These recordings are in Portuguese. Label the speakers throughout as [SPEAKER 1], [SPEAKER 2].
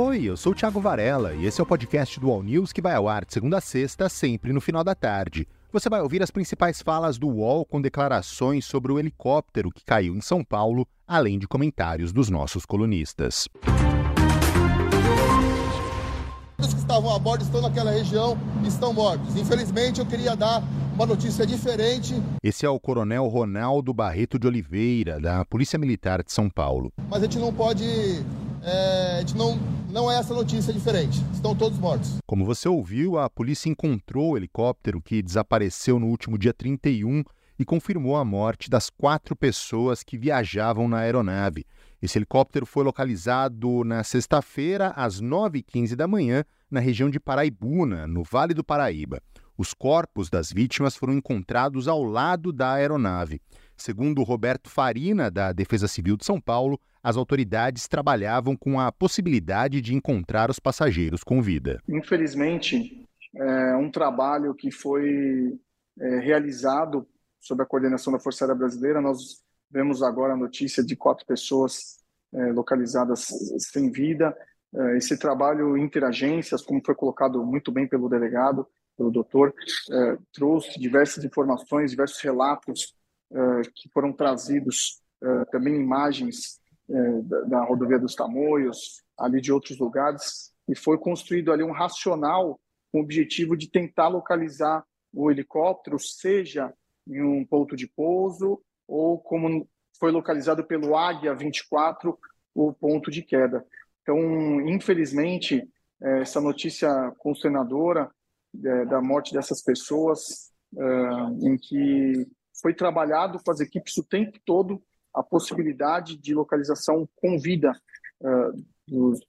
[SPEAKER 1] Oi, eu sou o Thiago Varela e esse é o podcast do All News que vai ao ar de segunda a sexta, sempre no final da tarde. Você vai ouvir as principais falas do UOL com declarações sobre o helicóptero que caiu em São Paulo, além de comentários dos nossos colunistas.
[SPEAKER 2] Todos que estavam a bordo estão naquela região estão mortos. Infelizmente, eu queria dar uma notícia diferente.
[SPEAKER 1] Esse é o Coronel Ronaldo Barreto de Oliveira, da Polícia Militar de São Paulo.
[SPEAKER 2] Mas a gente não pode é, não, não é essa notícia diferente. Estão todos mortos.
[SPEAKER 1] Como você ouviu, a polícia encontrou o helicóptero que desapareceu no último dia 31 e confirmou a morte das quatro pessoas que viajavam na aeronave. Esse helicóptero foi localizado na sexta-feira, às 9h15 da manhã, na região de Paraibuna, no Vale do Paraíba. Os corpos das vítimas foram encontrados ao lado da aeronave. Segundo Roberto Farina, da Defesa Civil de São Paulo, as autoridades trabalhavam com a possibilidade de encontrar os passageiros com vida.
[SPEAKER 3] Infelizmente, é um trabalho que foi é, realizado sob a coordenação da Força Aérea Brasileira. Nós vemos agora a notícia de quatro pessoas é, localizadas sem vida. É, esse trabalho interagências, como foi colocado muito bem pelo delegado, pelo doutor, é, trouxe diversas informações, diversos relatos que foram trazidos, é, também imagens é, da, da, rodovia dos Tamoios, ali de outros lugares, e foi construído ali um racional com o objetivo de tentar localizar o helicóptero, seja em um ponto de pouso ou como foi localizado pelo Águia 24, o ponto de queda. Então, infelizmente, essa notícia consternadora da morte dessas pessoas, em que foi trabalhado com as equipes o tempo todo a possibilidade de localização com vida é, dos,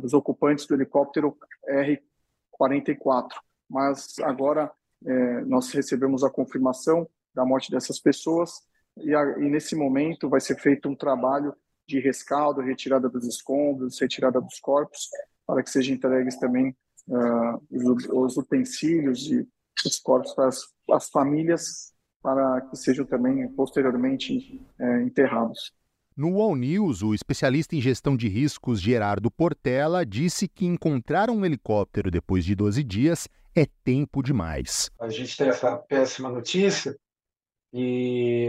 [SPEAKER 3] dos ocupantes do helicóptero R-44. Mas agora nós recebemos a confirmação da morte dessas pessoas e, a, e, nesse momento vai ser feito um trabalho de rescaldo, retirada dos escombros, retirada dos corpos, para que sejam entregues também uh, os, os, utensílios e os corpos para as, as, famílias, para que sejam também posteriormente uh, enterrados.
[SPEAKER 1] No All News, o especialista em gestão de riscos Gerardo Portela disse que encontrar um helicóptero depois de 12 dias é tempo demais.
[SPEAKER 4] A gente tem essa péssima notícia e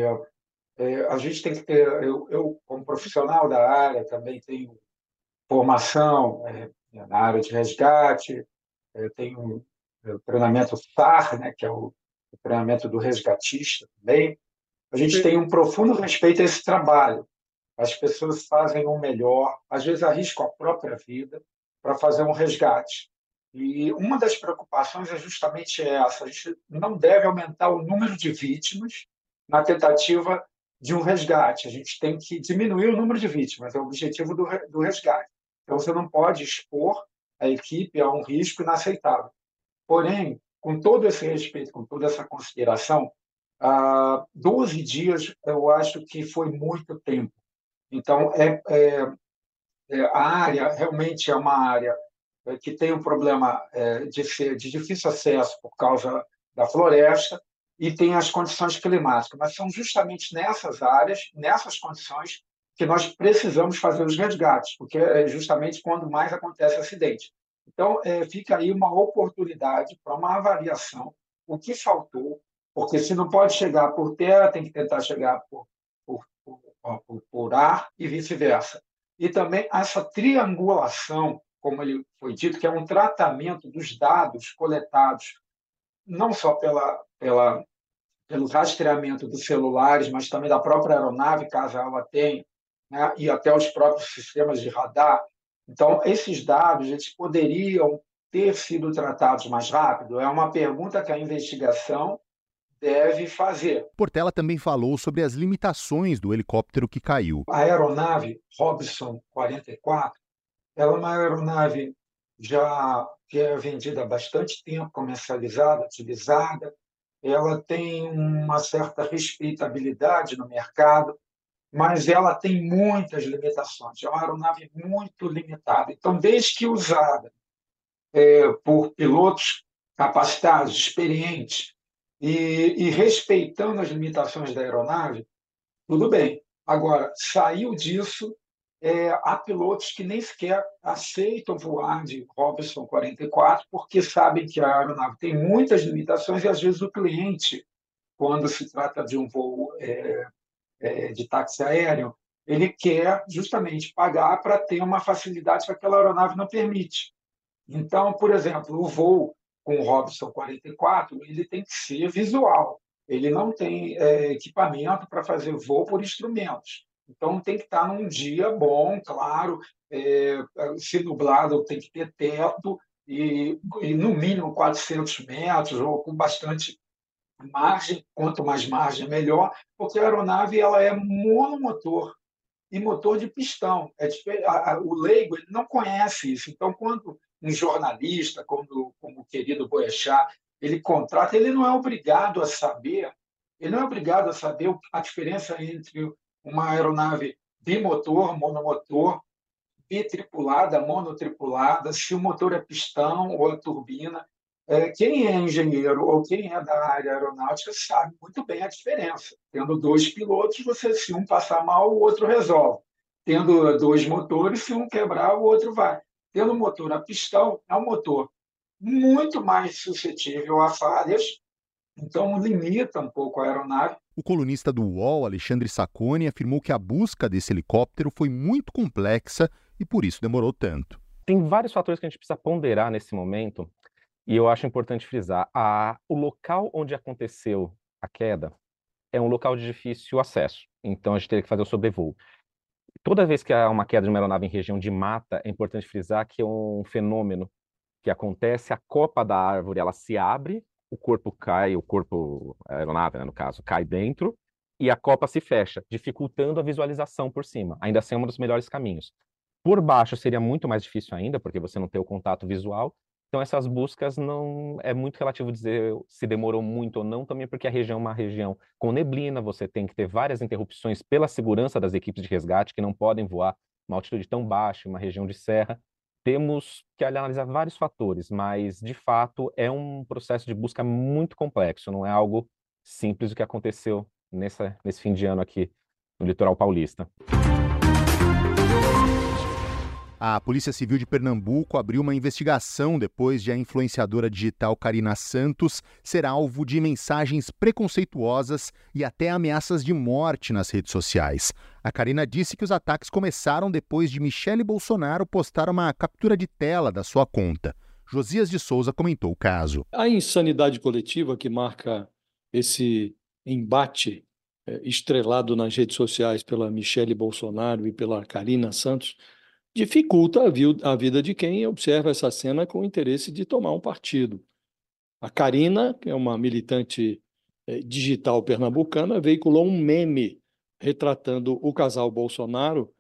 [SPEAKER 4] é, a gente tem que ter. Eu, eu, como profissional da área, também tenho formação é, na área de resgate, eu tenho o treinamento SAR, né, que é o, o treinamento do resgatista também. A gente tem um profundo respeito a esse trabalho. As pessoas fazem o melhor, às vezes arriscam a própria vida para fazer um resgate. E uma das preocupações é justamente essa: a gente não deve aumentar o número de vítimas na tentativa de um resgate. A gente tem que diminuir o número de vítimas, é o objetivo do, do resgate. Então, você não pode expor a equipe a um risco inaceitável. Porém, com todo esse respeito, com toda essa consideração, ah, 12 dias eu acho que foi muito tempo. Então, é, é, é a área realmente é uma área é, que tem um problema é, de, ser, de difícil acesso por causa da floresta e tem as condições climáticas. Mas são justamente nessas áreas, nessas condições, que nós precisamos fazer os resgates, porque é justamente quando mais acontece acidente. Então, é, fica aí uma oportunidade para uma avaliação, o que faltou, porque se não pode chegar por terra, tem que tentar chegar por, por, por, por ar e vice-versa. E também essa triangulação, como ele foi dito, que é um tratamento dos dados coletados, não só pela, pela, pelo rastreamento dos celulares, mas também da própria aeronave, caso ela tenha, né, e até os próprios sistemas de radar. Então, esses dados eles poderiam ter sido tratados mais rápido? É uma pergunta que a investigação deve fazer.
[SPEAKER 1] Portela também falou sobre as limitações do helicóptero que caiu.
[SPEAKER 4] A aeronave Robson 44, ela é uma aeronave já que é vendida há bastante tempo, comercializada, utilizada. Ela tem uma certa respeitabilidade no mercado mas ela tem muitas limitações. É uma aeronave muito limitada. Então, desde que usada é, por pilotos capacitados, experientes e, e respeitando as limitações da aeronave, tudo bem. Agora, saiu disso, é, há pilotos que nem sequer aceitam voar de Robinson 44 porque sabem que a aeronave tem muitas limitações e às vezes o cliente, quando se trata de um voo é, é, de táxi aéreo, ele quer justamente pagar para ter uma facilidade que aquela aeronave não permite. Então, por exemplo, o voo com o Robson 44 ele tem que ser visual. Ele não tem é, equipamento para fazer voo por instrumentos. Então, tem que estar num dia bom, claro. É, se nublado, tem que ter teto e, e, no mínimo 400 metros ou com bastante margem. Quanto mais margem, melhor, porque a aeronave ela é monomotor e motor de pistão. É, a, a, o leigo ele não conhece isso. Então, quando um jornalista, como, como o querido Boechat, ele contrata, ele não é obrigado a saber, ele não é obrigado a saber a diferença entre uma aeronave bimotor, monomotor, bitripulada, monotripulada, se o motor é pistão ou a turbina. É, quem é engenheiro ou quem é da área aeronáutica sabe muito bem a diferença. Tendo dois pilotos, você se um passar mal, o outro resolve. Tendo dois motores, se um quebrar, o outro vai. Tendo motor a pistão, é um motor muito mais suscetível a falhas, então limita um pouco a aeronave.
[SPEAKER 1] O colunista do UOL, Alexandre Sacconi, afirmou que a busca desse helicóptero foi muito complexa e por isso demorou tanto.
[SPEAKER 5] Tem vários fatores que a gente precisa ponderar nesse momento e eu acho importante frisar, a, o local onde aconteceu a queda é um local de difícil acesso, então a gente teria que fazer o sobrevoo. Toda vez que há uma queda de uma aeronave em região de mata, é importante frisar que é um fenômeno que acontece, a copa da árvore ela se abre, o corpo cai, o corpo, a aeronave, né, no caso, cai dentro, e a copa se fecha, dificultando a visualização por cima. Ainda assim é um dos melhores caminhos. Por baixo seria muito mais difícil ainda, porque você não tem o contato visual, então, essas buscas não é muito relativo dizer se demorou muito ou não, também porque a região é uma região com neblina, você tem que ter várias interrupções pela segurança das equipes de resgate que não podem voar uma altitude tão baixa, uma região de serra. Temos que analisar vários fatores, mas de fato é um processo de busca muito complexo, não é algo simples o que aconteceu nessa, nesse fim de ano aqui no litoral paulista.
[SPEAKER 1] A Polícia Civil de Pernambuco abriu uma investigação depois de a influenciadora digital Karina Santos ser alvo de mensagens preconceituosas e até ameaças de morte nas redes sociais. A Karina disse que os ataques começaram depois de Michele Bolsonaro postar uma captura de tela da sua conta. Josias de Souza comentou o caso.
[SPEAKER 6] A insanidade coletiva que marca esse embate é, estrelado nas redes sociais pela Michele Bolsonaro e pela Karina Santos dificulta a, vida de quem observa essa cena com interesse de tomar um partido. A Karina, que é uma militante eh, digital pernambucana, veiculou um meme retratando o casal Bolsonaro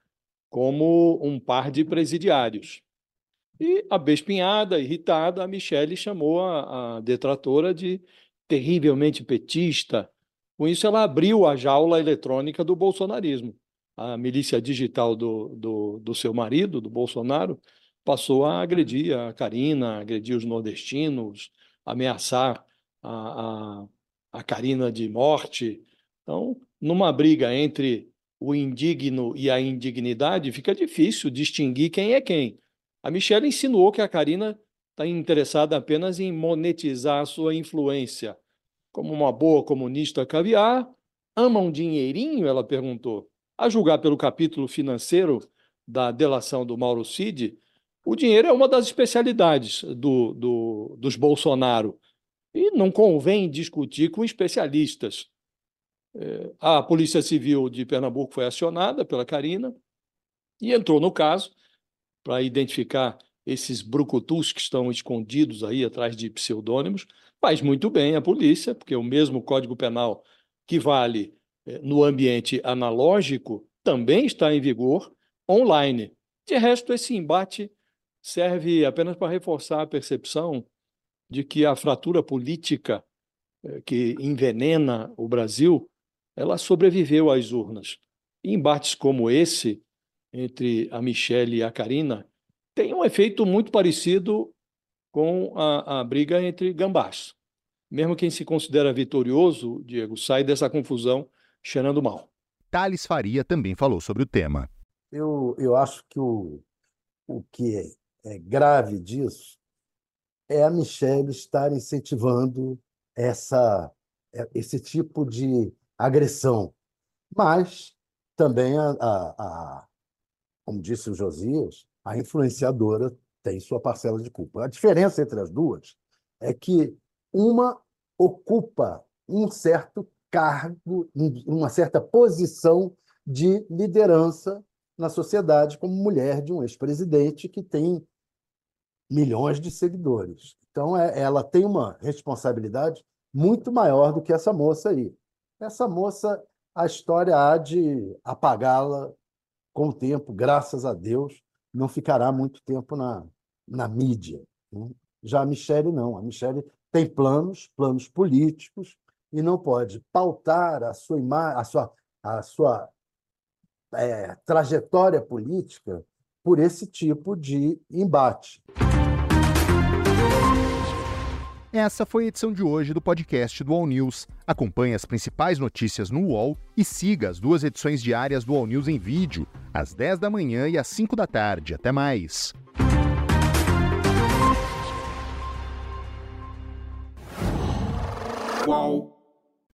[SPEAKER 6] como um par de presidiários. E, abespinhada, irritada, a Michele chamou a, a detratora de terrivelmente petista. Com isso, ela abriu a jaula eletrônica do bolsonarismo a milícia digital do, do, do seu marido, do Bolsonaro, passou a agredir a Karina, agredir os nordestinos, ameaçar a, a, a Karina de morte. Então, numa briga entre o indigno e a indignidade, fica difícil distinguir quem é quem. A Michelle insinuou que a Karina está interessada apenas em monetizar sua influência. Como uma boa comunista caviar, ama um dinheirinho? Ela perguntou. A julgar pelo capítulo financeiro da delação do Mauro Cid, o dinheiro é uma das especialidades do, do, dos Bolsonaro. E não convém discutir com especialistas. É, a Polícia Civil de Pernambuco foi acionada pela Carina e entrou no caso para identificar esses brucutus que estão escondidos aí atrás de pseudônimos. Faz muito bem a polícia, porque o mesmo Código Penal que vale no ambiente analógico também está em vigor online. De resto, esse embate serve apenas para reforçar a percepção de que a fratura política eh, que envenena o Brasil, ela sobreviveu às urnas. E embates como esse, entre a Michelle e a Karina, tem um efeito muito parecido com a, a briga entre gambás. Mesmo quem se considera vitorioso, Diego, sai dessa confusão cheirando mal.
[SPEAKER 1] Thales Faria também falou sobre o tema.
[SPEAKER 7] eu, eu acho que o, o que é, é grave disso é a Michelle estar incentivando essa, é, esse tipo de agressão. Mas também, a, a, a, como disse o Josias, a influenciadora tem sua parcela de culpa. A diferença entre as duas é que uma ocupa um certo cargo, uma certa posição de liderança na sociedade, como mulher de um ex-presidente que tem milhões de seguidores. Então, é, ela tem uma responsabilidade muito maior do que essa moça aí. Essa moça, a história há de apagá-la com o tempo, graças a Deus, não ficará muito tempo na, na mídia. Né? Já a Michelle não. A Michelle tem planos, planos políticos, e não pode pautar a sua, a sua, a sua é, trajetória política por esse tipo de embate.
[SPEAKER 1] Essa foi a edição de hoje do podcast do All News. Acompanhe as principais notícias no UOL e siga as duas edições diárias do All News em vídeo, às 10 da manhã e às 5 da tarde. Até mais. UOL.